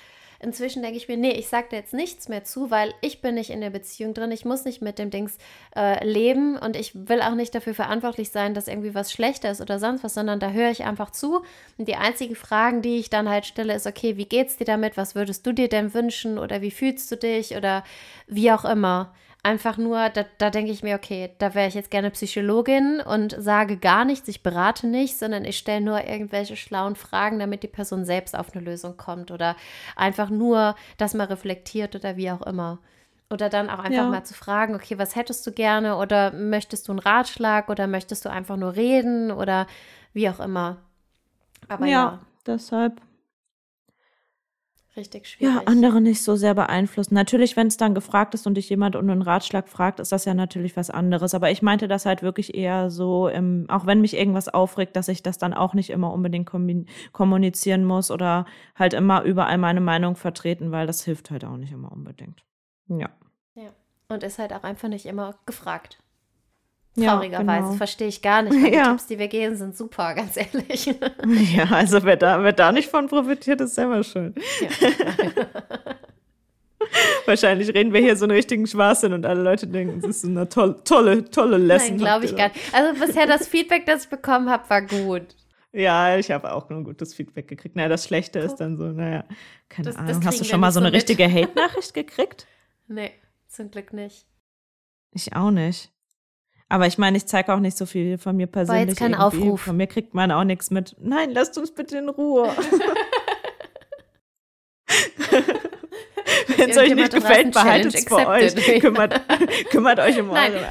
Inzwischen denke ich mir, nee, ich sage dir jetzt nichts mehr zu, weil ich bin nicht in der Beziehung drin. Ich muss nicht mit dem Dings äh, leben und ich will auch nicht dafür verantwortlich sein, dass irgendwie was schlechter ist oder sonst was, sondern da höre ich einfach zu. Und die einzigen Fragen, die ich dann halt stelle, ist, okay, wie geht's dir damit? Was würdest du dir denn wünschen? Oder wie fühlst du dich? Oder wie auch immer. Einfach nur, da, da denke ich mir, okay, da wäre ich jetzt gerne Psychologin und sage gar nichts, ich berate nicht, sondern ich stelle nur irgendwelche schlauen Fragen, damit die Person selbst auf eine Lösung kommt oder einfach nur, dass man reflektiert oder wie auch immer. Oder dann auch einfach ja. mal zu fragen, okay, was hättest du gerne oder möchtest du einen Ratschlag oder möchtest du einfach nur reden oder wie auch immer. Aber ja, ja. deshalb richtig schwierig. Ja, andere nicht so sehr beeinflussen. Natürlich, wenn es dann gefragt ist und dich jemand um einen Ratschlag fragt, ist das ja natürlich was anderes. Aber ich meinte das halt wirklich eher so, im, auch wenn mich irgendwas aufregt, dass ich das dann auch nicht immer unbedingt kommunizieren muss oder halt immer überall meine Meinung vertreten, weil das hilft halt auch nicht immer unbedingt. Ja. Ja. Und ist halt auch einfach nicht immer gefragt. Traurigerweise ja, genau. verstehe ich gar nicht. Die ja. Tipps, die wir geben, sind super, ganz ehrlich. Ja, also wer da, wer da nicht von profitiert, ist selber schön. Ja. Wahrscheinlich reden wir hier so einen richtigen Schwachsinn und alle Leute denken, das ist eine tolle, tolle, tolle Lesson. Nein, glaube ich gar nicht. Also bisher das Feedback, das ich bekommen habe, war gut. Ja, ich habe auch nur gutes Feedback gekriegt. Naja, das Schlechte ist dann so, naja, keine das, Ahnung. Das Hast du schon mal so eine so richtige Hate-Nachricht gekriegt? Nee, zum Glück nicht. Ich auch nicht. Aber ich meine, ich zeige auch nicht so viel von mir persönlich. War jetzt kein irgendwie. Aufruf. Von mir kriegt man auch nichts mit. Nein, lasst uns bitte in Ruhe. Wenn es euch nicht gefällt, behaltet es für euch. Kümmert, kümmert euch um Nein. eure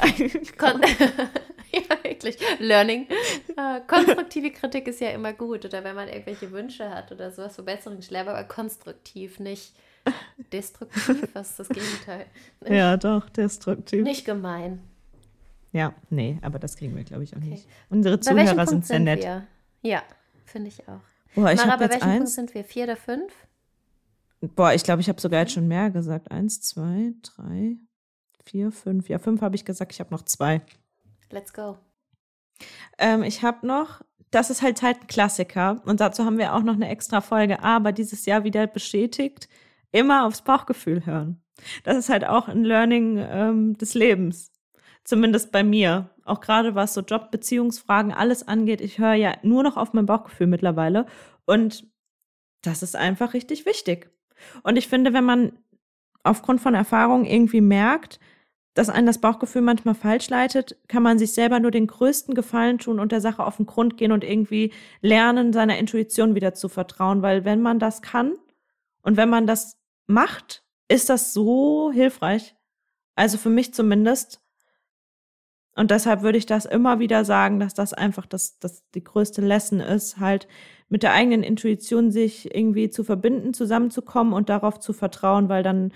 Ja, wirklich. Learning. Äh, konstruktive Kritik ist ja immer gut. Oder wenn man irgendwelche Wünsche hat oder sowas, Verbesserungsschläge, aber konstruktiv, nicht destruktiv. Was ist das Gegenteil? Nicht, ja, doch, destruktiv. Nicht gemein. Ja, nee, aber das kriegen wir, glaube ich, auch okay. nicht. Unsere Zuhörer sind sehr nett. Wir? Ja, finde ich auch. Boah, ich habe jetzt welchen eins. Punkt sind wir? Vier oder fünf? Boah, ich glaube, ich habe sogar jetzt schon mehr gesagt. Eins, zwei, drei, vier, fünf. Ja, fünf habe ich gesagt. Ich habe noch zwei. Let's go. Ähm, ich habe noch, das ist halt halt ein Klassiker. Und dazu haben wir auch noch eine extra Folge. Aber dieses Jahr wieder bestätigt, immer aufs Bauchgefühl hören. Das ist halt auch ein Learning ähm, des Lebens. Zumindest bei mir. Auch gerade was so Job, Beziehungsfragen, alles angeht. Ich höre ja nur noch auf mein Bauchgefühl mittlerweile. Und das ist einfach richtig wichtig. Und ich finde, wenn man aufgrund von Erfahrung irgendwie merkt, dass einen das Bauchgefühl manchmal falsch leitet, kann man sich selber nur den größten Gefallen tun und der Sache auf den Grund gehen und irgendwie lernen, seiner Intuition wieder zu vertrauen. Weil wenn man das kann und wenn man das macht, ist das so hilfreich. Also für mich zumindest. Und deshalb würde ich das immer wieder sagen, dass das einfach das, das die größte Lesson ist, halt mit der eigenen Intuition sich irgendwie zu verbinden, zusammenzukommen und darauf zu vertrauen, weil dann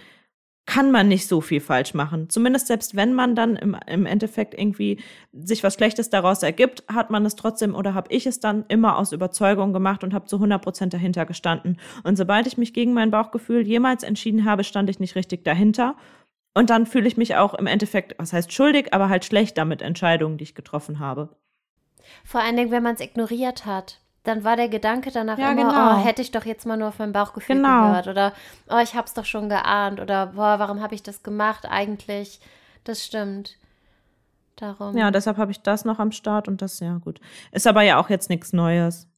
kann man nicht so viel falsch machen. Zumindest selbst wenn man dann im, im Endeffekt irgendwie sich was Schlechtes daraus ergibt, hat man es trotzdem oder habe ich es dann immer aus Überzeugung gemacht und habe zu 100 Prozent dahinter gestanden. Und sobald ich mich gegen mein Bauchgefühl jemals entschieden habe, stand ich nicht richtig dahinter und dann fühle ich mich auch im Endeffekt, was heißt schuldig, aber halt schlecht damit Entscheidungen, die ich getroffen habe. Vor allen Dingen, wenn man es ignoriert hat. Dann war der Gedanke danach ja, immer, genau. oh, hätte ich doch jetzt mal nur auf mein Bauchgefühl genau. gehört. Oder, oh, ich habe es doch schon geahnt. Oder, boah, warum habe ich das gemacht eigentlich? Das stimmt. Darum. Ja, deshalb habe ich das noch am Start und das, ja, gut. Ist aber ja auch jetzt nichts Neues.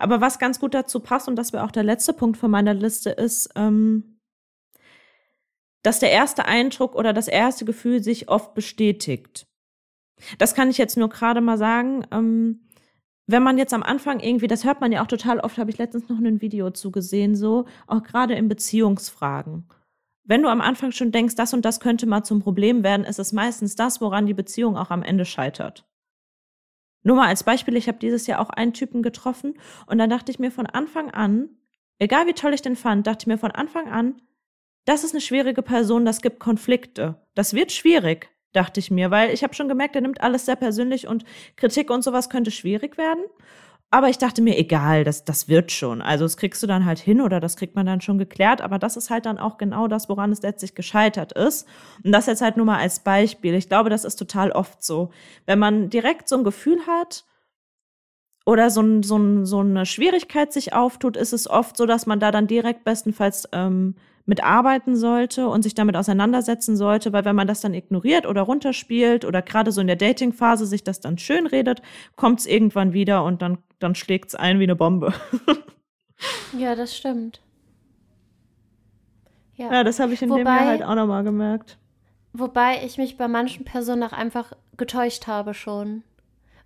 Aber was ganz gut dazu passt, und das wäre auch der letzte Punkt von meiner Liste, ist, ähm, dass der erste Eindruck oder das erste Gefühl sich oft bestätigt. Das kann ich jetzt nur gerade mal sagen. Ähm, wenn man jetzt am Anfang irgendwie, das hört man ja auch total oft, habe ich letztens noch ein Video zugesehen, so, auch gerade in Beziehungsfragen. Wenn du am Anfang schon denkst, das und das könnte mal zum Problem werden, ist es meistens das, woran die Beziehung auch am Ende scheitert. Nur mal als Beispiel, ich habe dieses Jahr auch einen Typen getroffen und dann dachte ich mir von Anfang an, egal wie toll ich den fand, dachte ich mir von Anfang an, das ist eine schwierige Person, das gibt Konflikte. Das wird schwierig dachte ich mir, weil ich habe schon gemerkt, er nimmt alles sehr persönlich und Kritik und sowas könnte schwierig werden. Aber ich dachte mir, egal, das, das wird schon. Also das kriegst du dann halt hin oder das kriegt man dann schon geklärt. Aber das ist halt dann auch genau das, woran es letztlich gescheitert ist. Und das jetzt halt nur mal als Beispiel. Ich glaube, das ist total oft so. Wenn man direkt so ein Gefühl hat oder so, so, so eine Schwierigkeit sich auftut, ist es oft so, dass man da dann direkt bestenfalls ähm, mitarbeiten sollte und sich damit auseinandersetzen sollte, weil wenn man das dann ignoriert oder runterspielt oder gerade so in der Dating-Phase sich das dann schön redet, kommt es irgendwann wieder und dann, dann schlägt es ein wie eine Bombe. ja, das stimmt. Ja, ja das habe ich in wobei, dem Jahr halt auch nochmal gemerkt. Wobei ich mich bei manchen Personen auch einfach getäuscht habe schon.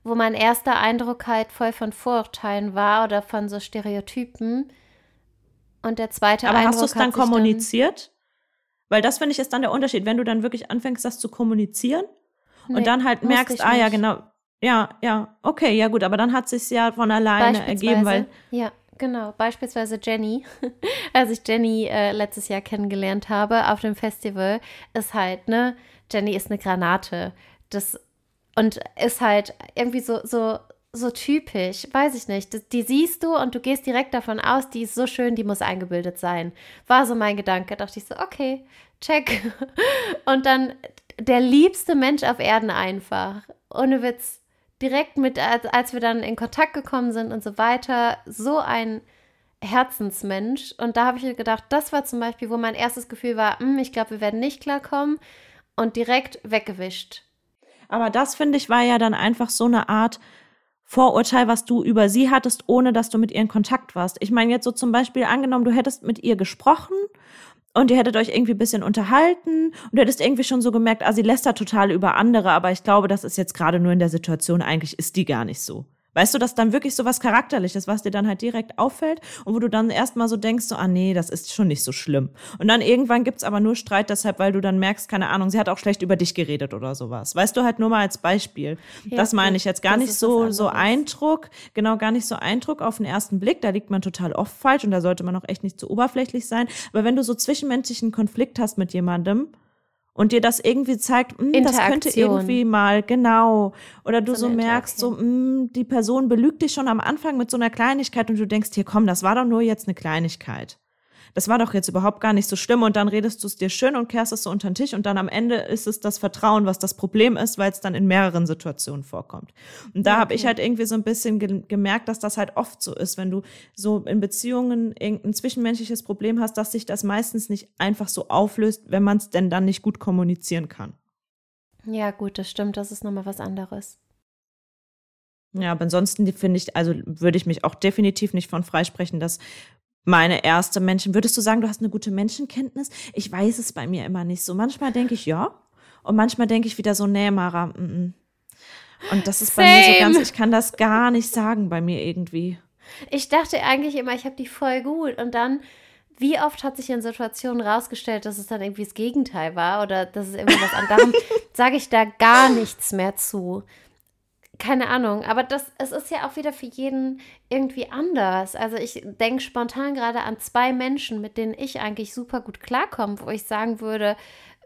Wo mein erster Eindruck halt voll von Vorurteilen war oder von so Stereotypen und der zweite Aber Eindruck hast du es dann kommuniziert? Dann Weil das finde ich ist dann der Unterschied, wenn du dann wirklich anfängst, das zu kommunizieren nee, und dann halt merkst, ah ja, genau, ja, ja, okay, ja gut, aber dann hat sich ja von alleine ergeben, weil ja, genau, beispielsweise Jenny, als ich Jenny äh, letztes Jahr kennengelernt habe auf dem Festival, ist halt ne, Jenny ist eine Granate, das und ist halt irgendwie so so so typisch, weiß ich nicht. Die siehst du und du gehst direkt davon aus, die ist so schön, die muss eingebildet sein. War so mein Gedanke. Da dachte ich so, okay, check. Und dann der liebste Mensch auf Erden einfach. Ohne Witz. Direkt mit, als wir dann in Kontakt gekommen sind und so weiter, so ein Herzensmensch. Und da habe ich gedacht, das war zum Beispiel, wo mein erstes Gefühl war, hm, ich glaube, wir werden nicht klarkommen. Und direkt weggewischt. Aber das, finde ich, war ja dann einfach so eine Art Vorurteil, was du über sie hattest, ohne dass du mit ihr in Kontakt warst. Ich meine jetzt so zum Beispiel angenommen, du hättest mit ihr gesprochen und ihr hättet euch irgendwie ein bisschen unterhalten und du hättest irgendwie schon so gemerkt, ah, sie lässt da total über andere, aber ich glaube, das ist jetzt gerade nur in der Situation, eigentlich ist die gar nicht so. Weißt du, dass dann wirklich so was Charakterliches, was dir dann halt direkt auffällt und wo du dann erstmal so denkst, so, ah nee, das ist schon nicht so schlimm. Und dann irgendwann gibt's aber nur Streit deshalb, weil du dann merkst, keine Ahnung, sie hat auch schlecht über dich geredet oder sowas. Weißt du, halt nur mal als Beispiel. Ja, das meine ich jetzt gar nicht so, so Eindruck, genau, gar nicht so Eindruck auf den ersten Blick. Da liegt man total oft falsch und da sollte man auch echt nicht zu oberflächlich sein. Aber wenn du so zwischenmenschlichen Konflikt hast mit jemandem, und dir das irgendwie zeigt, mh, hm, das könnte irgendwie mal, genau. Oder du so, so merkst, so, mh, hm, die Person belügt dich schon am Anfang mit so einer Kleinigkeit und du denkst, hier komm, das war doch nur jetzt eine Kleinigkeit das war doch jetzt überhaupt gar nicht so schlimm und dann redest du es dir schön und kehrst es so unter den Tisch und dann am Ende ist es das Vertrauen, was das Problem ist, weil es dann in mehreren Situationen vorkommt. Und da okay. habe ich halt irgendwie so ein bisschen ge gemerkt, dass das halt oft so ist, wenn du so in Beziehungen irgendein zwischenmenschliches Problem hast, dass sich das meistens nicht einfach so auflöst, wenn man es denn dann nicht gut kommunizieren kann. Ja, gut, das stimmt, das ist nochmal was anderes. Ja, aber ansonsten finde ich, also würde ich mich auch definitiv nicht von freisprechen, dass meine erste Menschen. Würdest du sagen, du hast eine gute Menschenkenntnis? Ich weiß es bei mir immer nicht so. Manchmal denke ich ja und manchmal denke ich wieder so, nee, Mara. Mm -mm. Und das ist Same. bei mir so ganz, ich kann das gar nicht sagen bei mir irgendwie. Ich dachte eigentlich immer, ich habe die voll gut und dann wie oft hat sich in Situationen rausgestellt, dass es dann irgendwie das Gegenteil war oder dass es irgendwie was anderes. Darum sage ich da gar nichts mehr zu keine Ahnung, aber das, es ist ja auch wieder für jeden irgendwie anders. Also ich denke spontan gerade an zwei Menschen, mit denen ich eigentlich super gut klarkomme, wo ich sagen würde,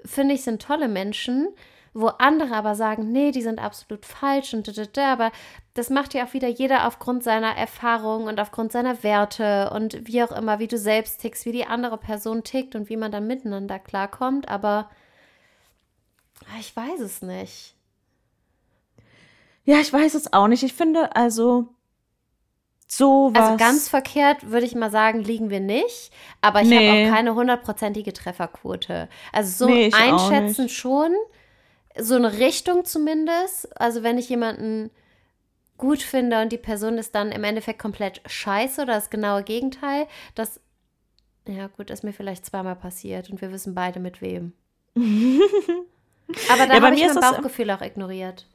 finde ich, sind tolle Menschen, wo andere aber sagen, nee, die sind absolut falsch und da, da, da. aber das macht ja auch wieder jeder aufgrund seiner Erfahrung und aufgrund seiner Werte und wie auch immer, wie du selbst tickst, wie die andere Person tickt und wie man dann miteinander klarkommt, aber ich weiß es nicht. Ja, ich weiß es auch nicht. Ich finde, also so was. Also ganz verkehrt würde ich mal sagen, liegen wir nicht. Aber ich nee. habe auch keine hundertprozentige Trefferquote. Also so nee, einschätzen schon. So eine Richtung zumindest. Also wenn ich jemanden gut finde und die Person ist dann im Endeffekt komplett scheiße oder das genaue Gegenteil, das, ja gut, ist mir vielleicht zweimal passiert und wir wissen beide mit wem. aber da ja, habe ich mein Bauchgefühl auch ignoriert.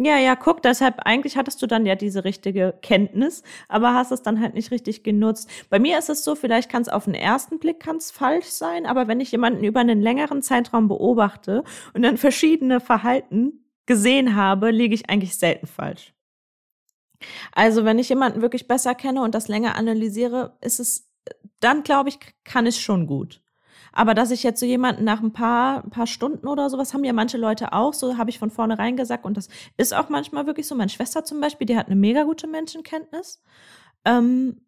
Ja, ja, guck, deshalb eigentlich hattest du dann ja diese richtige Kenntnis, aber hast es dann halt nicht richtig genutzt. Bei mir ist es so, vielleicht kann es auf den ersten Blick kann's falsch sein, aber wenn ich jemanden über einen längeren Zeitraum beobachte und dann verschiedene Verhalten gesehen habe, liege ich eigentlich selten falsch. Also, wenn ich jemanden wirklich besser kenne und das länger analysiere, ist es, dann glaube ich, kann es schon gut. Aber dass ich jetzt so jemanden nach ein paar, paar Stunden oder sowas haben ja manche Leute auch, so habe ich von vornherein gesagt. Und das ist auch manchmal wirklich so. Meine Schwester zum Beispiel, die hat eine mega gute Menschenkenntnis. Ähm,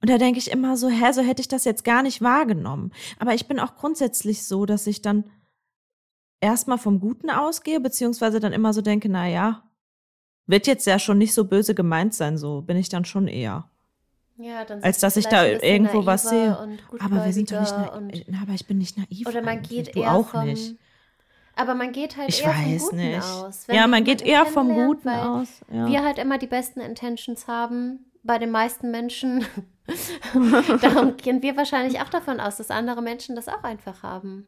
und da denke ich immer so, hä, so hätte ich das jetzt gar nicht wahrgenommen. Aber ich bin auch grundsätzlich so, dass ich dann erstmal vom Guten ausgehe, beziehungsweise dann immer so denke, na ja, wird jetzt ja schon nicht so böse gemeint sein, so bin ich dann schon eher. Ja, dann als dass ich da irgendwo was sehe. Aber wir sind doch nicht naiv. Aber ich bin nicht naiv. Oder man geht du eher auch vom, nicht. Aber man geht halt ich eher weiß vom Guten nicht. aus. ja, man geht eher vom Guten aus. Ja. Wir halt immer die besten Intentions haben bei den meisten Menschen. Darum gehen wir wahrscheinlich auch davon aus, dass andere Menschen das auch einfach haben.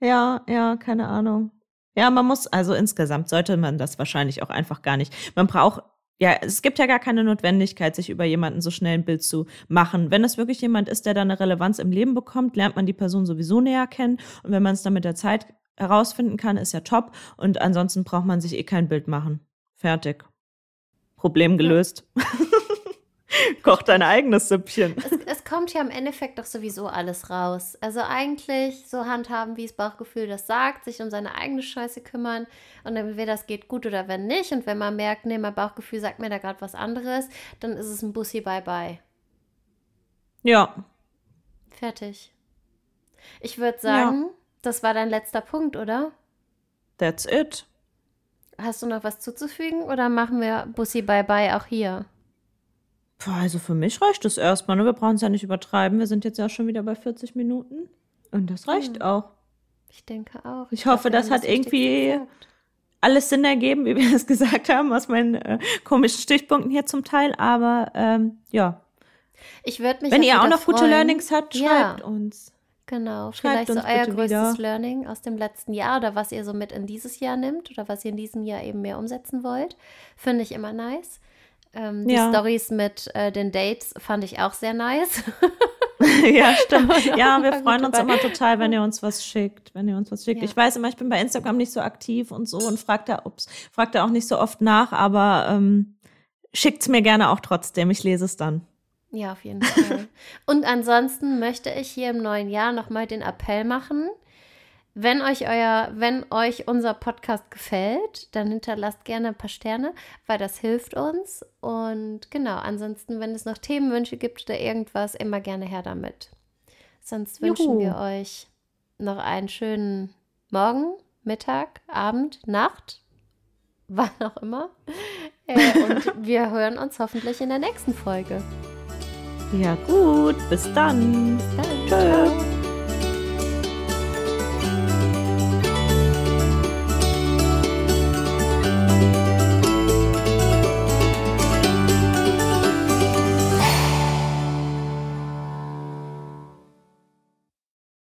Ja, ja, keine Ahnung. Ja, man muss, also insgesamt sollte man das wahrscheinlich auch einfach gar nicht. Man braucht ja, es gibt ja gar keine Notwendigkeit, sich über jemanden so schnell ein Bild zu machen. Wenn es wirklich jemand ist, der da eine Relevanz im Leben bekommt, lernt man die Person sowieso näher kennen. Und wenn man es dann mit der Zeit herausfinden kann, ist ja top. Und ansonsten braucht man sich eh kein Bild machen. Fertig. Problem gelöst. Ja. Koch dein eigenes Süppchen. Es, es, kommt ja im Endeffekt doch sowieso alles raus. Also eigentlich so handhaben, wie das Bauchgefühl das sagt, sich um seine eigene Scheiße kümmern und entweder das geht gut oder wenn nicht. Und wenn man merkt, nee, mein Bauchgefühl sagt mir da gerade was anderes, dann ist es ein Bussi Bye-Bye. Ja. Fertig. Ich würde sagen, ja. das war dein letzter Punkt, oder? That's it. Hast du noch was zuzufügen oder machen wir Bussi Bye-Bye auch hier? Also für mich reicht es erstmal. Ne? Wir brauchen es ja nicht übertreiben. Wir sind jetzt ja schon wieder bei 40 Minuten. Und das reicht ja. auch. Ich denke auch. Ich, ich hoffe, das hat irgendwie alles Sinn ergeben, wie wir es gesagt haben, aus meinen äh, komischen Stichpunkten hier zum Teil. Aber ähm, ja. Ich würde mich Wenn ihr auch noch freuen. gute Learnings habt, schreibt ja. uns. Genau, schreibt vielleicht so euer größtes wieder. Learning aus dem letzten Jahr oder was ihr so mit in dieses Jahr nimmt oder was ihr in diesem Jahr eben mehr umsetzen wollt. Finde ich immer nice. Ähm, die ja. Stories mit äh, den Dates fand ich auch sehr nice. ja, stimmt. Ja, wir freuen uns immer total, wenn ihr uns was schickt. Wenn ihr uns was schickt. Ja. Ich weiß immer, ich bin bei Instagram nicht so aktiv und so und fragt da, ups, fragt da auch nicht so oft nach, aber ähm, schickt es mir gerne auch trotzdem. Ich lese es dann. Ja, auf jeden Fall. und ansonsten möchte ich hier im neuen Jahr nochmal den Appell machen. Wenn euch euer, wenn euch unser Podcast gefällt, dann hinterlasst gerne ein paar Sterne, weil das hilft uns. Und genau, ansonsten, wenn es noch Themenwünsche gibt oder irgendwas, immer gerne her damit. Sonst wünschen Juhu. wir euch noch einen schönen Morgen, Mittag, Abend, Nacht, wann auch immer. Äh, und wir hören uns hoffentlich in der nächsten Folge. Ja, gut. Bis dann. Bis dann. Ciao.